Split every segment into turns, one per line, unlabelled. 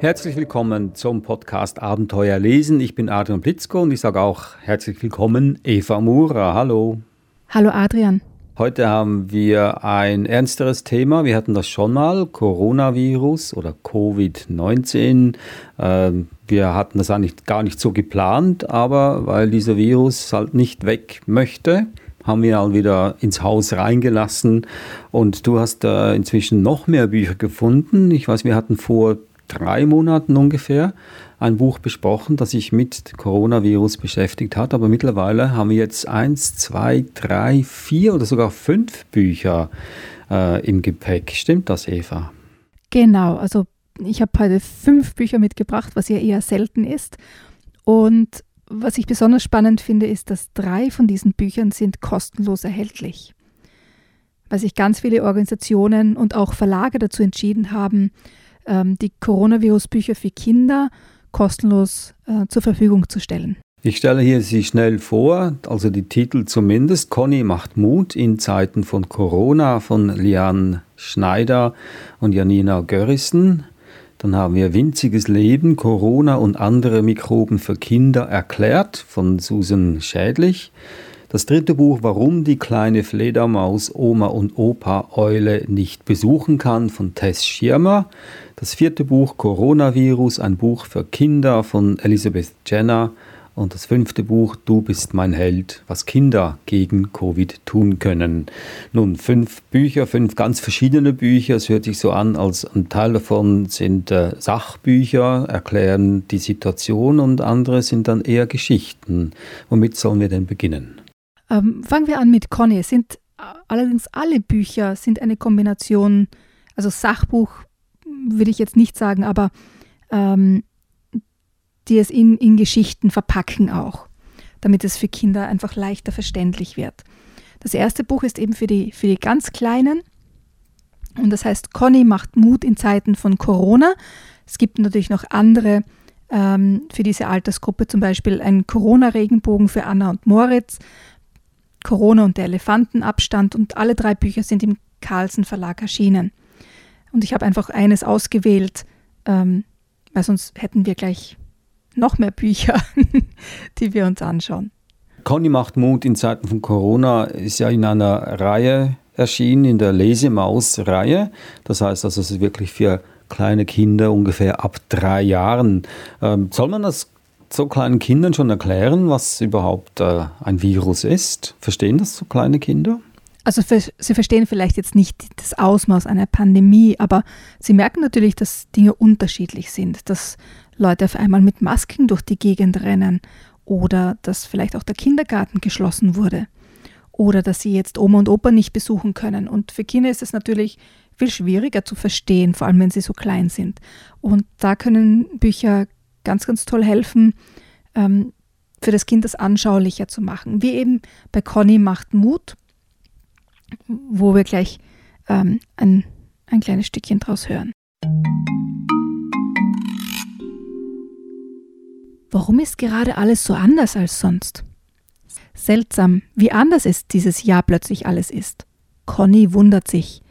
Herzlich willkommen zum Podcast Abenteuer lesen. Ich bin Adrian Blitzko und ich sage auch herzlich willkommen Eva Mura. Hallo.
Hallo Adrian.
Heute haben wir ein ernsteres Thema. Wir hatten das schon mal, Coronavirus oder Covid-19. Ähm, wir hatten das eigentlich gar nicht so geplant, aber weil dieser Virus halt nicht weg möchte, haben wir ihn wieder ins Haus reingelassen. Und du hast äh, inzwischen noch mehr Bücher gefunden. Ich weiß, wir hatten vor drei Monaten ungefähr ein Buch besprochen, das sich mit Coronavirus beschäftigt hat. Aber mittlerweile haben wir jetzt eins, zwei, drei, vier oder sogar fünf Bücher äh, im Gepäck. Stimmt das, Eva?
Genau, also ich habe heute fünf Bücher mitgebracht, was ja eher selten ist. Und was ich besonders spannend finde, ist, dass drei von diesen Büchern sind kostenlos erhältlich. Weil sich ganz viele Organisationen und auch Verlage dazu entschieden haben, ähm, die Coronavirus-Bücher für Kinder kostenlos äh, zur Verfügung zu stellen.
Ich stelle hier sie schnell vor, also die Titel zumindest. Conny macht Mut in Zeiten von Corona von Liane Schneider und Janina Görrissen. Dann haben wir Winziges Leben, Corona und andere Mikroben für Kinder erklärt von Susan Schädlich. Das dritte Buch, Warum die kleine Fledermaus Oma und Opa Eule nicht besuchen kann von Tess Schirmer. Das vierte Buch Coronavirus, ein Buch für Kinder von Elizabeth Jenner. Und das fünfte Buch Du bist mein Held, was Kinder gegen Covid tun können. Nun, fünf Bücher, fünf ganz verschiedene Bücher. Es hört sich so an, als ein Teil davon sind äh, Sachbücher, erklären die Situation und andere sind dann eher Geschichten. Womit sollen wir denn beginnen?
Ähm, fangen wir an mit Conny. Sind äh, allerdings alle Bücher sind eine Kombination, also Sachbuch würde ich jetzt nicht sagen, aber ähm, die es in, in Geschichten verpacken auch, damit es für Kinder einfach leichter verständlich wird. Das erste Buch ist eben für die, für die ganz Kleinen und das heißt Conny macht Mut in Zeiten von Corona. Es gibt natürlich noch andere ähm, für diese Altersgruppe, zum Beispiel ein Corona-Regenbogen für Anna und Moritz, Corona und der Elefantenabstand und alle drei Bücher sind im Carlsen Verlag erschienen. Und ich habe einfach eines ausgewählt, ähm, weil sonst hätten wir gleich noch mehr Bücher, die wir uns anschauen.
Conny macht Mut in Zeiten von Corona ist ja in einer Reihe erschienen, in der Lesemaus-Reihe. Das heißt also, es ist wirklich für kleine Kinder ungefähr ab drei Jahren. Ähm, soll man das so kleinen Kindern schon erklären, was überhaupt äh, ein Virus ist? Verstehen das so kleine Kinder?
Also für, sie verstehen vielleicht jetzt nicht das Ausmaß einer Pandemie, aber sie merken natürlich, dass Dinge unterschiedlich sind, dass Leute auf einmal mit Masken durch die Gegend rennen oder dass vielleicht auch der Kindergarten geschlossen wurde oder dass sie jetzt Oma und Opa nicht besuchen können. Und für Kinder ist es natürlich viel schwieriger zu verstehen, vor allem wenn sie so klein sind. Und da können Bücher ganz, ganz toll helfen, ähm, für das Kind das anschaulicher zu machen. Wie eben bei Conny macht Mut wo wir gleich ähm, ein, ein kleines Stückchen draus hören. Warum ist gerade alles so anders als sonst? Seltsam, wie anders es dieses Jahr plötzlich alles ist. Conny wundert sich.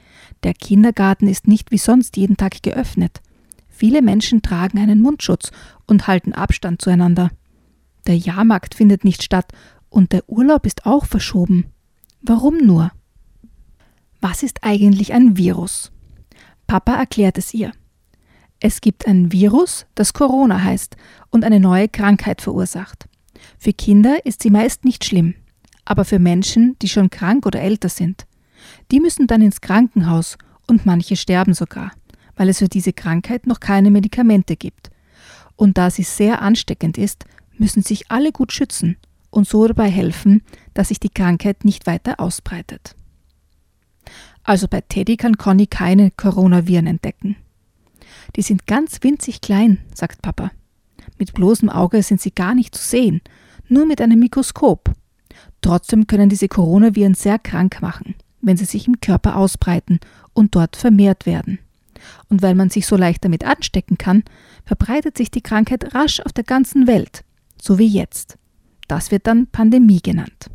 Der Kindergarten ist nicht wie sonst jeden Tag geöffnet. Viele Menschen tragen einen Mundschutz und halten Abstand zueinander. Der Jahrmarkt findet nicht statt und der Urlaub ist auch verschoben. Warum nur? Was ist eigentlich ein Virus? Papa erklärt es ihr. Es gibt ein Virus, das Corona heißt und eine neue Krankheit verursacht. Für Kinder ist sie meist nicht schlimm, aber für Menschen, die schon krank oder älter sind. Die müssen dann ins Krankenhaus und manche sterben sogar, weil es für diese Krankheit noch keine Medikamente gibt. Und da sie sehr ansteckend ist, müssen sich alle gut schützen und so dabei helfen, dass sich die Krankheit nicht weiter ausbreitet. Also bei Teddy kann Conny keine Coronaviren entdecken. Die sind ganz winzig klein, sagt Papa. Mit bloßem Auge sind sie gar nicht zu sehen, nur mit einem Mikroskop. Trotzdem können diese Coronaviren sehr krank machen, wenn sie sich im Körper ausbreiten und dort vermehrt werden. Und weil man sich so leicht damit anstecken kann, verbreitet sich die Krankheit rasch auf der ganzen Welt, so wie jetzt. Das wird dann Pandemie genannt.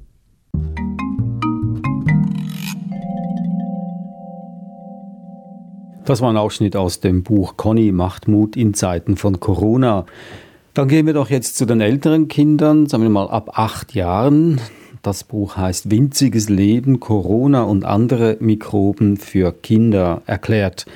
Das war ein Ausschnitt aus dem Buch Conny macht Mut in Zeiten von Corona. Dann gehen wir doch jetzt zu den älteren Kindern, sagen wir mal ab acht Jahren. Das Buch heißt Winziges Leben, Corona und andere Mikroben für Kinder erklärt.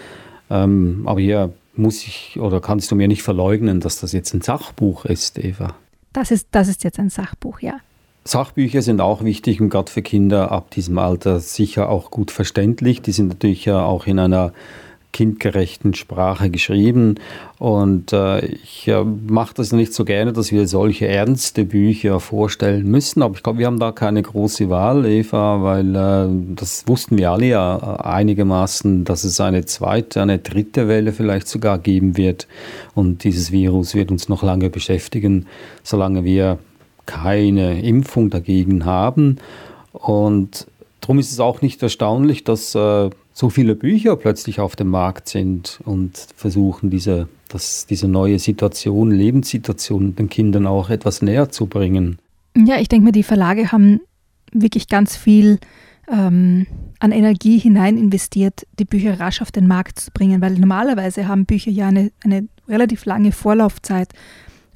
Ähm, aber hier muss ich oder kannst du mir nicht verleugnen, dass das jetzt ein Sachbuch ist, Eva?
Das ist, das ist jetzt ein Sachbuch, ja.
Sachbücher sind auch wichtig und gerade für Kinder ab diesem Alter sicher auch gut verständlich. Die sind natürlich ja auch in einer kindgerechten Sprache geschrieben. Und äh, ich äh, mache das nicht so gerne, dass wir solche ernste Bücher vorstellen müssen. Aber ich glaube, wir haben da keine große Wahl, Eva, weil äh, das wussten wir alle ja äh, einigermaßen, dass es eine zweite, eine dritte Welle vielleicht sogar geben wird. Und dieses Virus wird uns noch lange beschäftigen, solange wir keine Impfung dagegen haben. Und darum ist es auch nicht erstaunlich, dass äh, so viele Bücher plötzlich auf dem Markt sind und versuchen, diese, das, diese neue Situation, Lebenssituation den Kindern auch etwas näher zu bringen.
Ja, ich denke mir, die Verlage haben wirklich ganz viel ähm, an Energie hinein investiert, die Bücher rasch auf den Markt zu bringen, weil normalerweise haben Bücher ja eine, eine relativ lange Vorlaufzeit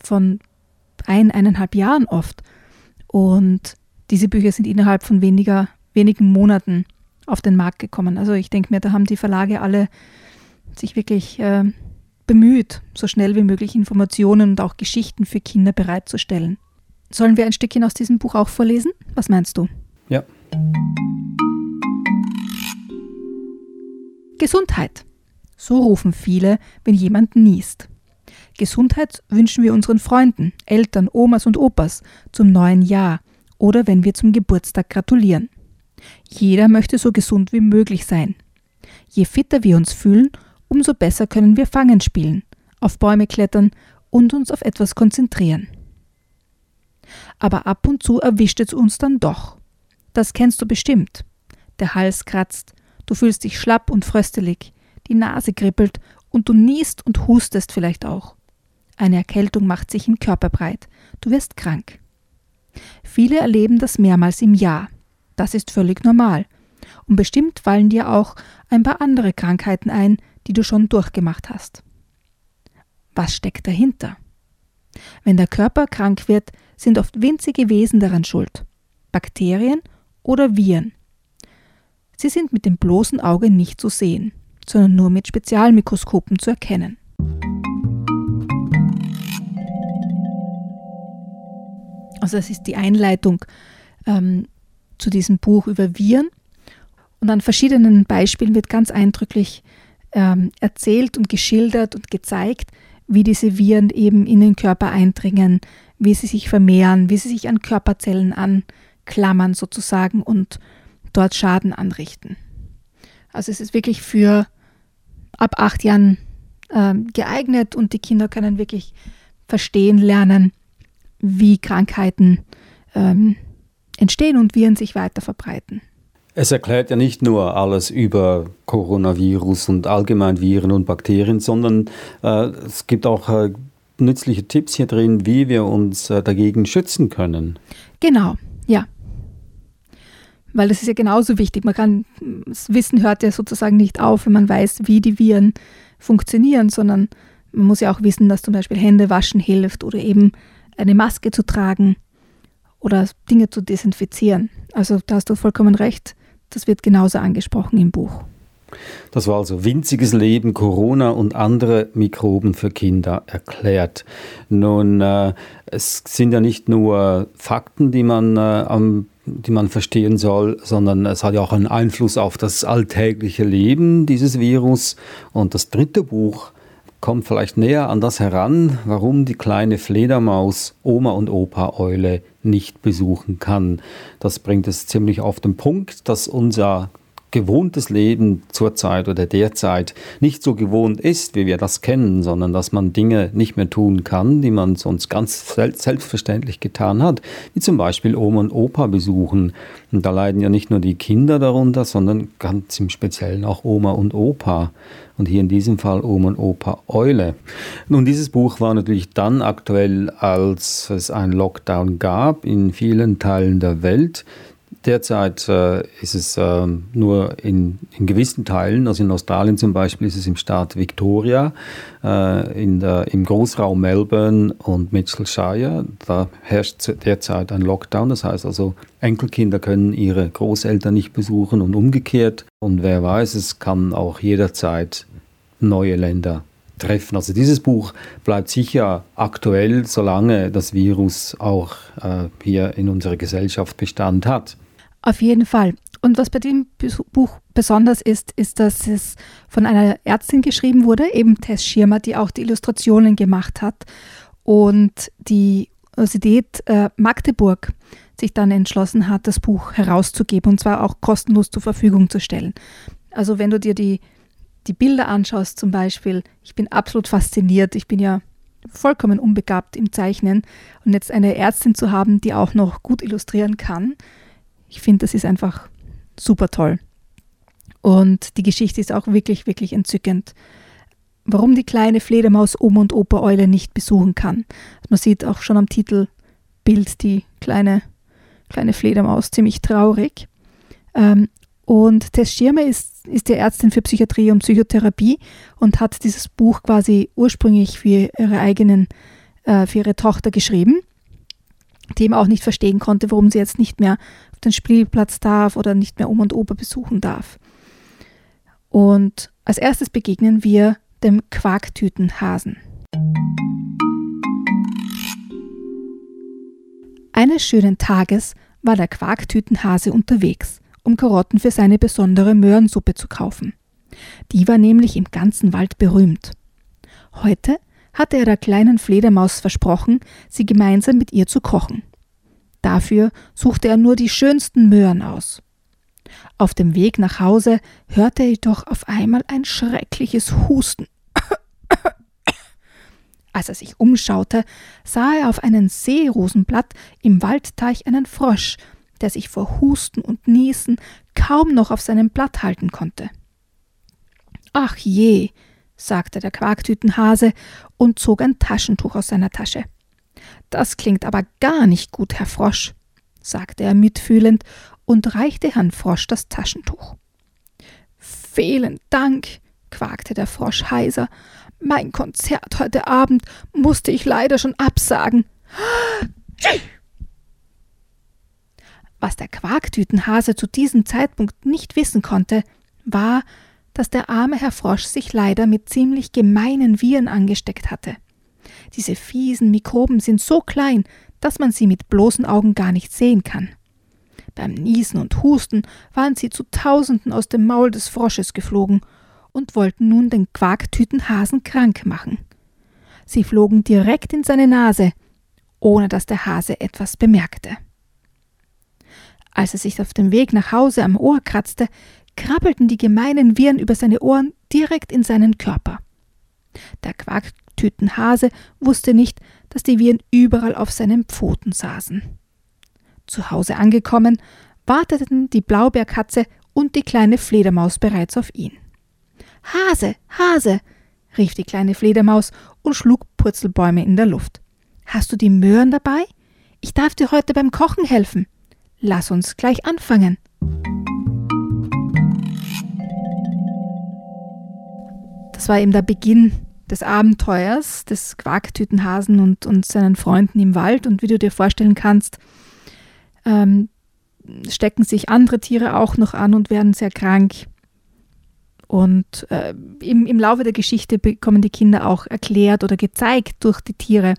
von ein, eineinhalb Jahren oft. Und diese Bücher sind innerhalb von weniger, wenigen Monaten auf den Markt gekommen. Also ich denke mir, da haben die Verlage alle sich wirklich äh, bemüht, so schnell wie möglich Informationen und auch Geschichten für Kinder bereitzustellen. Sollen wir ein Stückchen aus diesem Buch auch vorlesen? Was meinst du?
Ja.
Gesundheit. So rufen viele, wenn jemand niest. Gesundheit wünschen wir unseren Freunden, Eltern, Omas und Opas zum neuen Jahr oder wenn wir zum Geburtstag gratulieren. Jeder möchte so gesund wie möglich sein. Je fitter wir uns fühlen, umso besser können wir Fangen spielen, auf Bäume klettern und uns auf etwas konzentrieren. Aber ab und zu erwischt es uns dann doch. Das kennst du bestimmt. Der Hals kratzt, du fühlst dich schlapp und fröstelig, die Nase kribbelt und du niest und hustest vielleicht auch. Eine Erkältung macht sich im Körper breit, du wirst krank. Viele erleben das mehrmals im Jahr. Das ist völlig normal. Und bestimmt fallen dir auch ein paar andere Krankheiten ein, die du schon durchgemacht hast. Was steckt dahinter? Wenn der Körper krank wird, sind oft winzige Wesen daran schuld. Bakterien oder Viren. Sie sind mit dem bloßen Auge nicht zu sehen, sondern nur mit Spezialmikroskopen zu erkennen. Also das ist die Einleitung ähm, zu diesem Buch über Viren. Und an verschiedenen Beispielen wird ganz eindrücklich ähm, erzählt und geschildert und gezeigt, wie diese Viren eben in den Körper eindringen, wie sie sich vermehren, wie sie sich an Körperzellen anklammern sozusagen und dort Schaden anrichten. Also es ist wirklich für ab acht Jahren ähm, geeignet und die Kinder können wirklich verstehen lernen, wie Krankheiten ähm, entstehen und Viren sich weiter verbreiten.
Es erklärt ja nicht nur alles über Coronavirus und allgemein Viren und Bakterien, sondern äh, es gibt auch äh, nützliche Tipps hier drin, wie wir uns äh, dagegen schützen können.
Genau, ja. Weil das ist ja genauso wichtig. Man kann, das Wissen hört ja sozusagen nicht auf, wenn man weiß, wie die Viren funktionieren, sondern man muss ja auch wissen, dass zum Beispiel Hände waschen hilft oder eben eine Maske zu tragen oder Dinge zu desinfizieren. Also da hast du vollkommen recht. Das wird genauso angesprochen im Buch.
Das war also winziges Leben, Corona und andere Mikroben für Kinder erklärt. Nun, äh, es sind ja nicht nur Fakten, die man, äh, am, die man verstehen soll, sondern es hat ja auch einen Einfluss auf das alltägliche Leben, dieses Virus. Und das dritte Buch kommt vielleicht näher an das heran, warum die kleine Fledermaus Oma und Opa Eule nicht besuchen kann. Das bringt es ziemlich auf den Punkt, dass unser gewohntes Leben zurzeit oder derzeit nicht so gewohnt ist, wie wir das kennen, sondern dass man Dinge nicht mehr tun kann, die man sonst ganz selbstverständlich getan hat, wie zum Beispiel Oma und Opa besuchen. Und da leiden ja nicht nur die Kinder darunter, sondern ganz im Speziellen auch Oma und Opa. Und hier in diesem Fall Oma und Opa Eule. Nun, dieses Buch war natürlich dann aktuell, als es einen Lockdown gab in vielen Teilen der Welt. Derzeit äh, ist es äh, nur in, in, gewissen Teilen, also in Australien zum Beispiel ist es im Staat Victoria, äh, in der, im Großraum Melbourne und Mitchellshire. Da herrscht derzeit ein Lockdown, das heißt also Enkelkinder können ihre Großeltern nicht besuchen und umgekehrt. Und wer weiß, es kann auch jederzeit neue Länder treffen. Also dieses Buch bleibt sicher aktuell, solange das Virus auch äh, hier in unserer Gesellschaft Bestand hat.
Auf jeden Fall. Und was bei dem Buch besonders ist, ist, dass es von einer Ärztin geschrieben wurde, eben Tess Schirmer, die auch die Illustrationen gemacht hat. Und die Universität äh, Magdeburg sich dann entschlossen hat, das Buch herauszugeben und zwar auch kostenlos zur Verfügung zu stellen. Also wenn du dir die, die Bilder anschaust zum Beispiel, ich bin absolut fasziniert. Ich bin ja vollkommen unbegabt im Zeichnen und jetzt eine Ärztin zu haben, die auch noch gut illustrieren kann, ich finde, das ist einfach super toll. Und die Geschichte ist auch wirklich, wirklich entzückend. Warum die kleine Fledermaus Oma und Opa Eule nicht besuchen kann. Man sieht auch schon am Titelbild die kleine, kleine Fledermaus ziemlich traurig. Ähm, und Tess Schirmer ist, ist die Ärztin für Psychiatrie und Psychotherapie und hat dieses Buch quasi ursprünglich für ihre eigenen, äh, für ihre Tochter geschrieben, die eben auch nicht verstehen konnte, warum sie jetzt nicht mehr den Spielplatz darf oder nicht mehr Oma und Opa besuchen darf. Und als erstes begegnen wir dem Quarktütenhasen. Eines schönen Tages war der Quarktütenhase unterwegs, um Karotten für seine besondere Möhrensuppe zu kaufen. Die war nämlich im ganzen Wald berühmt. Heute hatte er der kleinen Fledermaus versprochen, sie gemeinsam mit ihr zu kochen. Dafür suchte er nur die schönsten Möhren aus. Auf dem Weg nach Hause hörte er jedoch auf einmal ein schreckliches Husten. Als er sich umschaute, sah er auf einem Seerosenblatt im Waldteich einen Frosch, der sich vor Husten und Niesen kaum noch auf seinem Blatt halten konnte. Ach je, sagte der Quarktütenhase und zog ein Taschentuch aus seiner Tasche. Das klingt aber gar nicht gut, Herr Frosch, sagte er mitfühlend und reichte Herrn Frosch das Taschentuch. Vielen Dank, quakte der Frosch heiser. Mein Konzert heute Abend musste ich leider schon absagen. Was der Quarktütenhase zu diesem Zeitpunkt nicht wissen konnte, war, dass der arme Herr Frosch sich leider mit ziemlich gemeinen Viren angesteckt hatte. Diese fiesen Mikroben sind so klein, dass man sie mit bloßen Augen gar nicht sehen kann. Beim Niesen und Husten waren sie zu Tausenden aus dem Maul des Frosches geflogen und wollten nun den Quarktütenhasen krank machen. Sie flogen direkt in seine Nase, ohne dass der Hase etwas bemerkte. Als er sich auf dem Weg nach Hause am Ohr kratzte, krabbelten die gemeinen Viren über seine Ohren direkt in seinen Körper. Der Quark Tütenhase wusste nicht, dass die Viren überall auf seinen Pfoten saßen. Zu Hause angekommen, warteten die Blaubeerkatze und die kleine Fledermaus bereits auf ihn. Hase, Hase, rief die kleine Fledermaus und schlug Purzelbäume in der Luft. Hast du die Möhren dabei? Ich darf dir heute beim Kochen helfen. Lass uns gleich anfangen. Das war eben der Beginn des Abenteuers des Quarktütenhasen und, und seinen Freunden im Wald. Und wie du dir vorstellen kannst, ähm, stecken sich andere Tiere auch noch an und werden sehr krank. Und äh, im, im Laufe der Geschichte bekommen die Kinder auch erklärt oder gezeigt durch die Tiere,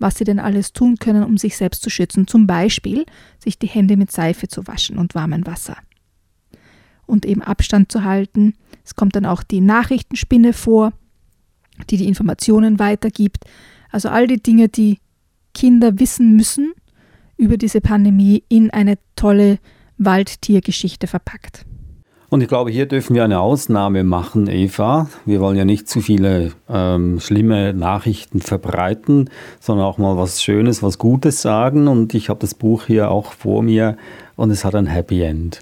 was sie denn alles tun können, um sich selbst zu schützen. Zum Beispiel sich die Hände mit Seife zu waschen und warmem Wasser. Und eben Abstand zu halten. Es kommt dann auch die Nachrichtenspinne vor, die die Informationen weitergibt. Also all die Dinge, die Kinder wissen müssen über diese Pandemie in eine tolle Waldtiergeschichte verpackt.
Und ich glaube, hier dürfen wir eine Ausnahme machen, Eva. Wir wollen ja nicht zu viele ähm, schlimme Nachrichten verbreiten, sondern auch mal was Schönes, was Gutes sagen. Und ich habe das Buch hier auch vor mir und es hat ein Happy End.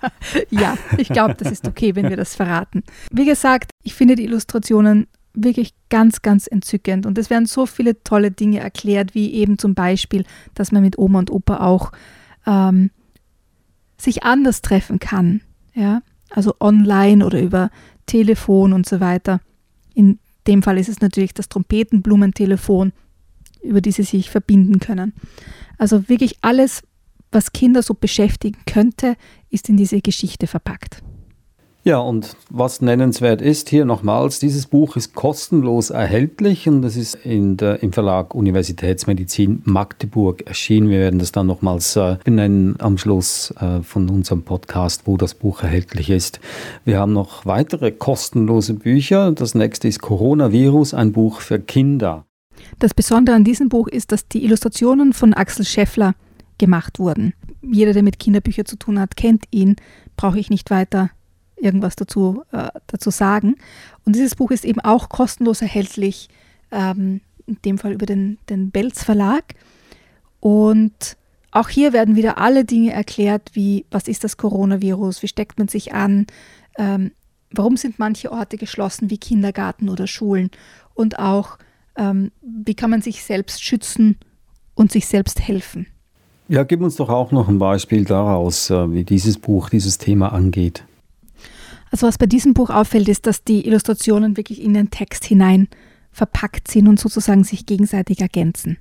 ja, ich glaube, das ist okay, wenn wir das verraten. Wie gesagt, ich finde die Illustrationen wirklich ganz, ganz entzückend. Und es werden so viele tolle Dinge erklärt, wie eben zum Beispiel, dass man mit Oma und Opa auch ähm, sich anders treffen kann ja, also online oder über Telefon und so weiter. In dem Fall ist es natürlich das Trompetenblumentelefon, über die sie sich verbinden können. Also wirklich alles, was Kinder so beschäftigen könnte, ist in diese Geschichte verpackt.
Ja, und was nennenswert ist hier nochmals, dieses Buch ist kostenlos erhältlich und es ist der, im Verlag Universitätsmedizin Magdeburg erschienen. Wir werden das dann nochmals äh, benennen am Schluss äh, von unserem Podcast, wo das Buch erhältlich ist. Wir haben noch weitere kostenlose Bücher. Das nächste ist Coronavirus, ein Buch für Kinder.
Das Besondere an diesem Buch ist, dass die Illustrationen von Axel Scheffler gemacht wurden. Jeder, der mit Kinderbüchern zu tun hat, kennt ihn, brauche ich nicht weiter irgendwas dazu, äh, dazu sagen. Und dieses Buch ist eben auch kostenlos erhältlich, ähm, in dem Fall über den, den Belz Verlag. Und auch hier werden wieder alle Dinge erklärt, wie was ist das Coronavirus, wie steckt man sich an, ähm, warum sind manche Orte geschlossen wie Kindergarten oder Schulen und auch ähm, wie kann man sich selbst schützen und sich selbst helfen.
Ja, gib uns doch auch noch ein Beispiel daraus, äh, wie dieses Buch dieses Thema angeht.
Also was bei diesem Buch auffällt, ist, dass die Illustrationen wirklich in den Text hinein verpackt sind und sozusagen sich gegenseitig ergänzen.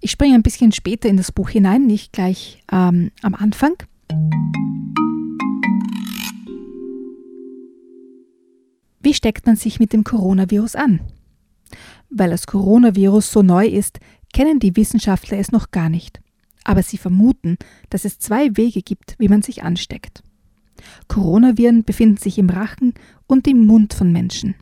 Ich springe ein bisschen später in das Buch hinein, nicht gleich ähm, am Anfang. Wie steckt man sich mit dem Coronavirus an? Weil das Coronavirus so neu ist, kennen die Wissenschaftler es noch gar nicht. Aber sie vermuten, dass es zwei Wege gibt, wie man sich ansteckt. Coronaviren befinden sich im Rachen und im Mund von Menschen.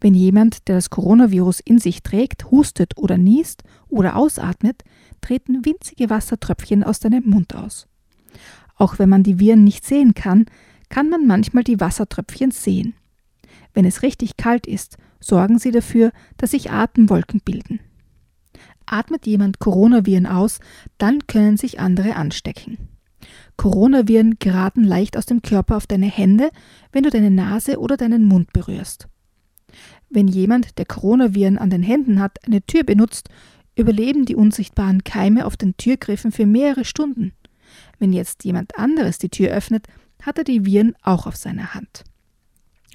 Wenn jemand, der das Coronavirus in sich trägt, hustet oder niest oder ausatmet, treten winzige Wassertröpfchen aus seinem Mund aus. Auch wenn man die Viren nicht sehen kann, kann man manchmal die Wassertröpfchen sehen. Wenn es richtig kalt ist, sorgen sie dafür, dass sich Atemwolken bilden. Atmet jemand Coronaviren aus, dann können sich andere anstecken. Coronaviren geraten leicht aus dem Körper auf deine Hände, wenn du deine Nase oder deinen Mund berührst. Wenn jemand, der Coronaviren an den Händen hat, eine Tür benutzt, überleben die unsichtbaren Keime auf den Türgriffen für mehrere Stunden. Wenn jetzt jemand anderes die Tür öffnet, hat er die Viren auch auf seiner Hand.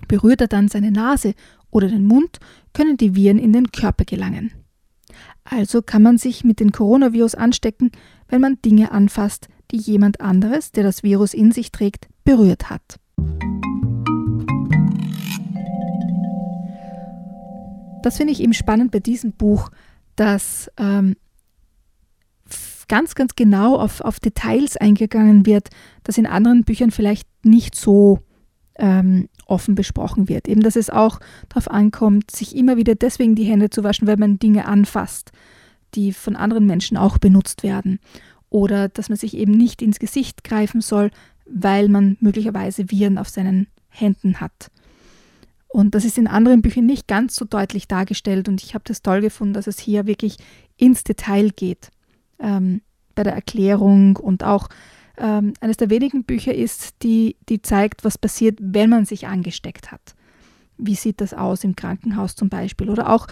Berührt er dann seine Nase oder den Mund, können die Viren in den Körper gelangen. Also kann man sich mit dem Coronavirus anstecken, wenn man Dinge anfasst, die jemand anderes, der das Virus in sich trägt, berührt hat. Das finde ich eben spannend bei diesem Buch, dass ähm, ganz, ganz genau auf, auf Details eingegangen wird, das in anderen Büchern vielleicht nicht so ähm, offen besprochen wird. Eben, dass es auch darauf ankommt, sich immer wieder deswegen die Hände zu waschen, weil man Dinge anfasst, die von anderen Menschen auch benutzt werden oder dass man sich eben nicht ins Gesicht greifen soll, weil man möglicherweise Viren auf seinen Händen hat. Und das ist in anderen Büchern nicht ganz so deutlich dargestellt und ich habe das toll gefunden, dass es hier wirklich ins Detail geht ähm, bei der Erklärung und auch ähm, eines der wenigen Bücher ist, die, die zeigt, was passiert, wenn man sich angesteckt hat. Wie sieht das aus im Krankenhaus zum Beispiel oder auch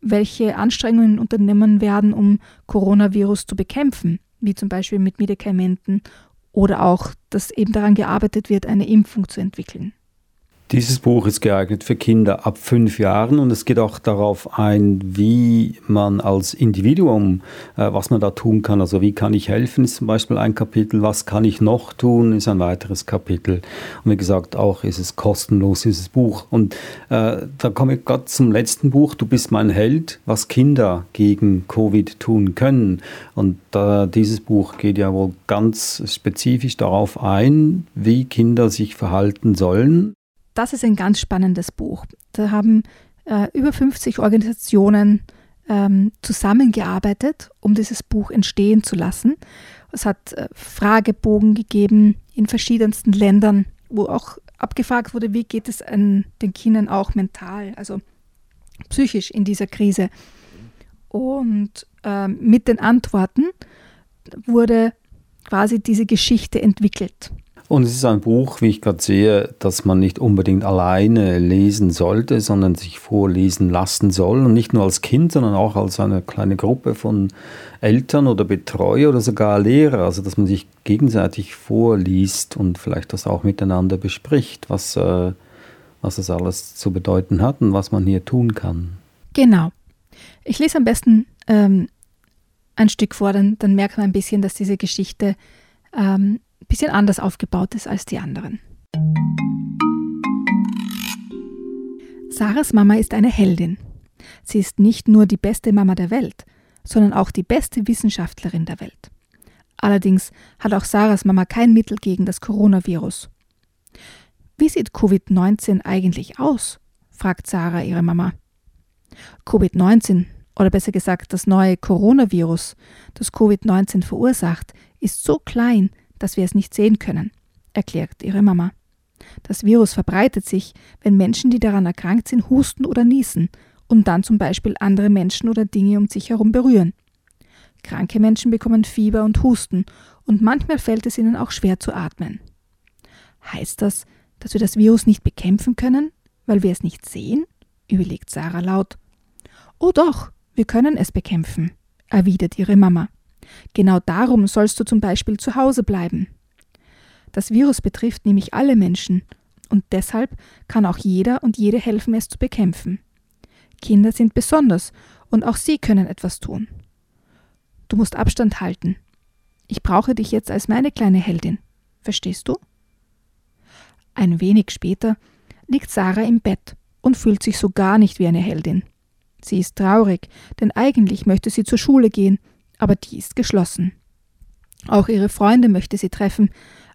welche Anstrengungen unternommen werden, um Coronavirus zu bekämpfen wie zum Beispiel mit Medikamenten oder auch, dass eben daran gearbeitet wird, eine Impfung zu entwickeln.
Dieses Buch ist geeignet für Kinder ab fünf Jahren und es geht auch darauf ein, wie man als Individuum, äh, was man da tun kann. Also wie kann ich helfen, ist zum Beispiel ein Kapitel. Was kann ich noch tun, ist ein weiteres Kapitel. Und wie gesagt, auch ist es kostenlos, dieses Buch. Und äh, da komme ich gerade zum letzten Buch, Du bist mein Held, was Kinder gegen Covid tun können. Und äh, dieses Buch geht ja wohl ganz spezifisch darauf ein, wie Kinder sich verhalten sollen
das ist ein ganz spannendes Buch. Da haben äh, über 50 Organisationen ähm, zusammengearbeitet, um dieses Buch entstehen zu lassen. Es hat äh, Fragebogen gegeben in verschiedensten Ländern wo auch abgefragt wurde, wie geht es an den Kindern auch mental, also psychisch in dieser Krise. Und äh, mit den Antworten wurde quasi diese Geschichte entwickelt.
Und es ist ein Buch, wie ich gerade sehe, das man nicht unbedingt alleine lesen sollte, sondern sich vorlesen lassen soll. Und nicht nur als Kind, sondern auch als eine kleine Gruppe von Eltern oder Betreuer oder sogar Lehrer. Also dass man sich gegenseitig vorliest und vielleicht das auch miteinander bespricht, was, äh, was das alles zu bedeuten hat und was man hier tun kann.
Genau. Ich lese am besten ähm, ein Stück vor, dann, dann merkt man ein bisschen, dass diese Geschichte ähm, bisschen anders aufgebaut ist als die anderen. Sarahs Mama ist eine Heldin. Sie ist nicht nur die beste Mama der Welt, sondern auch die beste Wissenschaftlerin der Welt. Allerdings hat auch Sarahs Mama kein Mittel gegen das Coronavirus. Wie sieht Covid-19 eigentlich aus? fragt Sarah ihre Mama. Covid-19, oder besser gesagt das neue Coronavirus, das Covid-19 verursacht, ist so klein, dass wir es nicht sehen können, erklärt ihre Mama. Das Virus verbreitet sich, wenn Menschen, die daran erkrankt sind, husten oder niesen und dann zum Beispiel andere Menschen oder Dinge um sich herum berühren. Kranke Menschen bekommen Fieber und Husten und manchmal fällt es ihnen auch schwer zu atmen. Heißt das, dass wir das Virus nicht bekämpfen können, weil wir es nicht sehen? überlegt Sarah laut. Oh doch, wir können es bekämpfen, erwidert ihre Mama. Genau darum sollst du zum Beispiel zu Hause bleiben. Das Virus betrifft nämlich alle Menschen und deshalb kann auch jeder und jede helfen, es zu bekämpfen. Kinder sind besonders und auch sie können etwas tun. Du musst Abstand halten. Ich brauche dich jetzt als meine kleine Heldin. Verstehst du? Ein wenig später liegt Sarah im Bett und fühlt sich so gar nicht wie eine Heldin. Sie ist traurig, denn eigentlich möchte sie zur Schule gehen, aber die ist geschlossen. Auch ihre Freunde möchte sie treffen,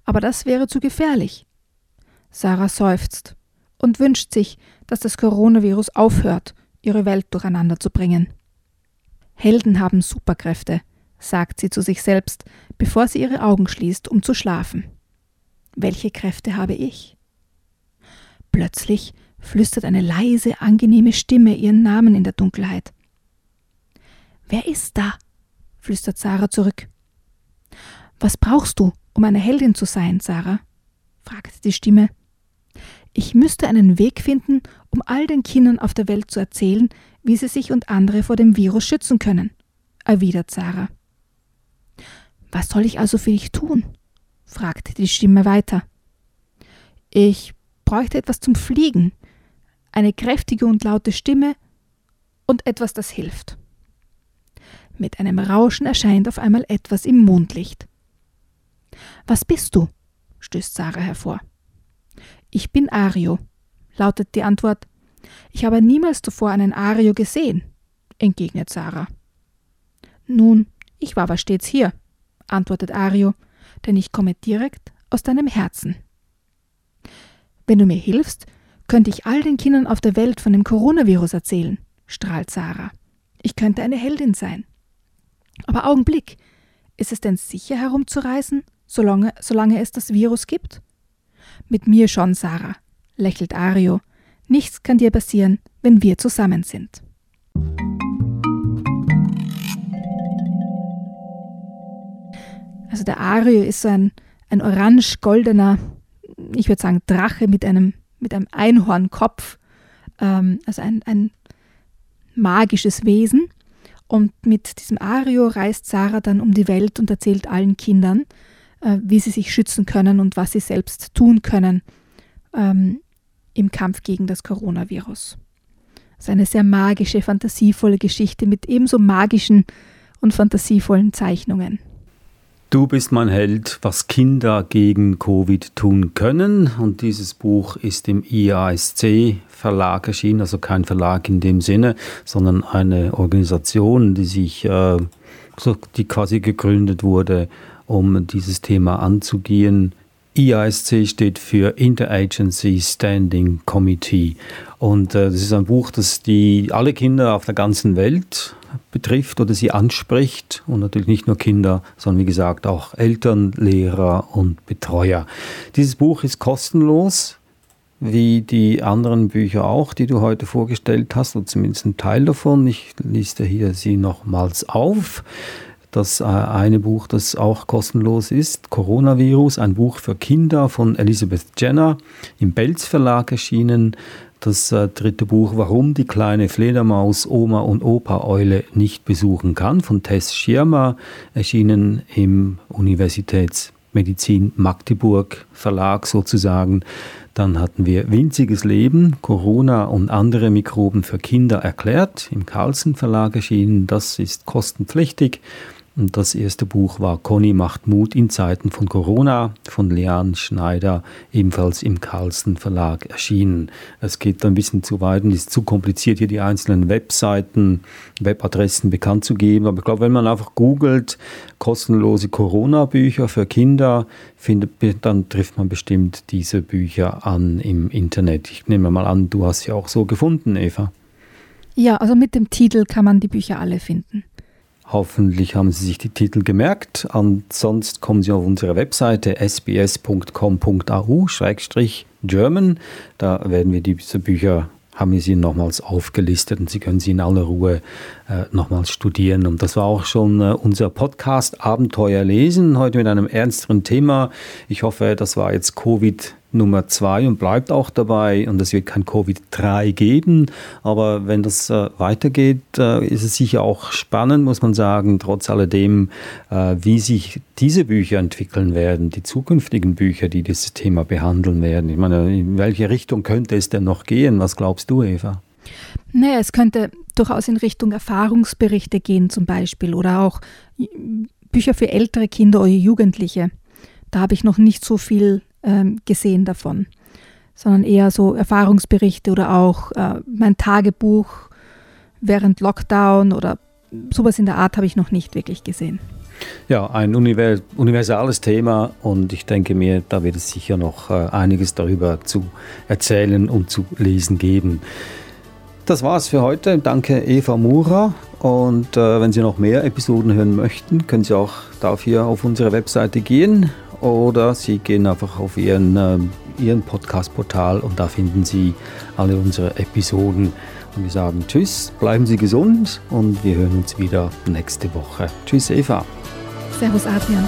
aber das wäre zu gefährlich. Sarah seufzt und wünscht sich, dass das Coronavirus aufhört, ihre Welt durcheinander zu bringen. Helden haben Superkräfte, sagt sie zu sich selbst, bevor sie ihre Augen schließt, um zu schlafen. Welche Kräfte habe ich? Plötzlich flüstert eine leise, angenehme Stimme ihren Namen in der Dunkelheit. Wer ist da? Flüstert Sarah zurück. Was brauchst du, um eine Heldin zu sein, Sarah? fragt die Stimme. Ich müsste einen Weg finden, um all den Kindern auf der Welt zu erzählen, wie sie sich und andere vor dem Virus schützen können, erwidert Sarah. Was soll ich also für dich tun? fragt die Stimme weiter. Ich bräuchte etwas zum Fliegen, eine kräftige und laute Stimme und etwas, das hilft. Mit einem Rauschen erscheint auf einmal etwas im Mondlicht. Was bist du? stößt Sarah hervor. Ich bin Ario, lautet die Antwort. Ich habe niemals zuvor einen Ario gesehen, entgegnet Sarah. Nun, ich war aber stets hier, antwortet Ario, denn ich komme direkt aus deinem Herzen. Wenn du mir hilfst, könnte ich all den Kindern auf der Welt von dem Coronavirus erzählen, strahlt Sarah. Ich könnte eine Heldin sein. Aber Augenblick, ist es denn sicher herumzureisen, solange, solange es das Virus gibt? Mit mir schon, Sarah, lächelt Ario. Nichts kann dir passieren, wenn wir zusammen sind. Also der Ario ist so ein, ein orange-goldener, ich würde sagen, Drache mit einem, mit einem Einhornkopf. Ähm, also ein, ein magisches Wesen. Und mit diesem Ario reist Sarah dann um die Welt und erzählt allen Kindern, äh, wie sie sich schützen können und was sie selbst tun können ähm, im Kampf gegen das Coronavirus. Das ist eine sehr magische, fantasievolle Geschichte mit ebenso magischen und fantasievollen Zeichnungen.
Du bist mein Held, was Kinder gegen Covid tun können. Und dieses Buch ist im IASC Verlag erschienen, also kein Verlag in dem Sinne, sondern eine Organisation, die sich, äh, die quasi gegründet wurde, um dieses Thema anzugehen. IASC steht für Interagency Standing Committee. Und äh, das ist ein Buch, das die alle Kinder auf der ganzen Welt betrifft oder sie anspricht. Und natürlich nicht nur Kinder, sondern wie gesagt auch Eltern, Lehrer und Betreuer. Dieses Buch ist kostenlos wie die anderen Bücher auch, die du heute vorgestellt hast, oder zumindest ein Teil davon. Ich liste hier sie nochmals auf. Das äh, eine Buch, das auch kostenlos ist, Coronavirus, ein Buch für Kinder von Elizabeth Jenner, im Belz Verlag erschienen. Das äh, dritte Buch, Warum die kleine Fledermaus Oma und Opa Eule nicht besuchen kann, von Tess Schirmer, erschienen im Universitätsmedizin Magdeburg Verlag sozusagen. Dann hatten wir Winziges Leben, Corona und andere Mikroben für Kinder erklärt, im Carlsen Verlag erschienen. Das ist kostenpflichtig. Und das erste Buch war Conny macht Mut in Zeiten von Corona von Leanne Schneider, ebenfalls im Carlsen Verlag erschienen. Es geht ein bisschen zu weit und ist zu kompliziert, hier die einzelnen Webseiten, Webadressen bekannt zu geben. Aber ich glaube, wenn man einfach googelt, kostenlose Corona-Bücher für Kinder, findet, dann trifft man bestimmt diese Bücher an im Internet. Ich nehme mal an, du hast sie auch so gefunden, Eva.
Ja, also mit dem Titel kann man die Bücher alle finden.
Hoffentlich haben Sie sich die Titel gemerkt. Ansonsten kommen Sie auf unsere Webseite sbs.com.au-german. Da werden wir diese Bücher haben wir sie nochmals aufgelistet und Sie können sie in aller Ruhe äh, nochmals studieren. Und das war auch schon äh, unser Podcast Abenteuer lesen, heute mit einem ernsteren Thema. Ich hoffe, das war jetzt Covid Nummer zwei und bleibt auch dabei. Und es wird kein Covid-3 geben. Aber wenn das äh, weitergeht, äh, ist es sicher auch spannend, muss man sagen, trotz alledem, wie sich diese Bücher entwickeln werden, die zukünftigen Bücher, die dieses Thema behandeln werden. Ich meine, in welche Richtung könnte es denn noch gehen? Was glaubst du, Eva?
Naja, es könnte durchaus in Richtung Erfahrungsberichte gehen zum Beispiel oder auch Bücher für ältere Kinder oder Jugendliche. Da habe ich noch nicht so viel ähm, gesehen davon, sondern eher so Erfahrungsberichte oder auch äh, mein Tagebuch während Lockdown oder sowas in der Art habe ich noch nicht wirklich gesehen.
Ja, ein universales Thema und ich denke mir, da wird es sicher noch äh, einiges darüber zu erzählen und zu lesen geben. Das war's für heute. Danke Eva Mura. Und äh, wenn Sie noch mehr Episoden hören möchten, können Sie auch dafür auf unsere Webseite gehen oder Sie gehen einfach auf Ihren, äh, Ihren Podcast-Portal und da finden Sie alle unsere Episoden. Und wir sagen Tschüss, bleiben Sie gesund und wir hören uns wieder nächste Woche. Tschüss, Eva.
Servus, Adrian.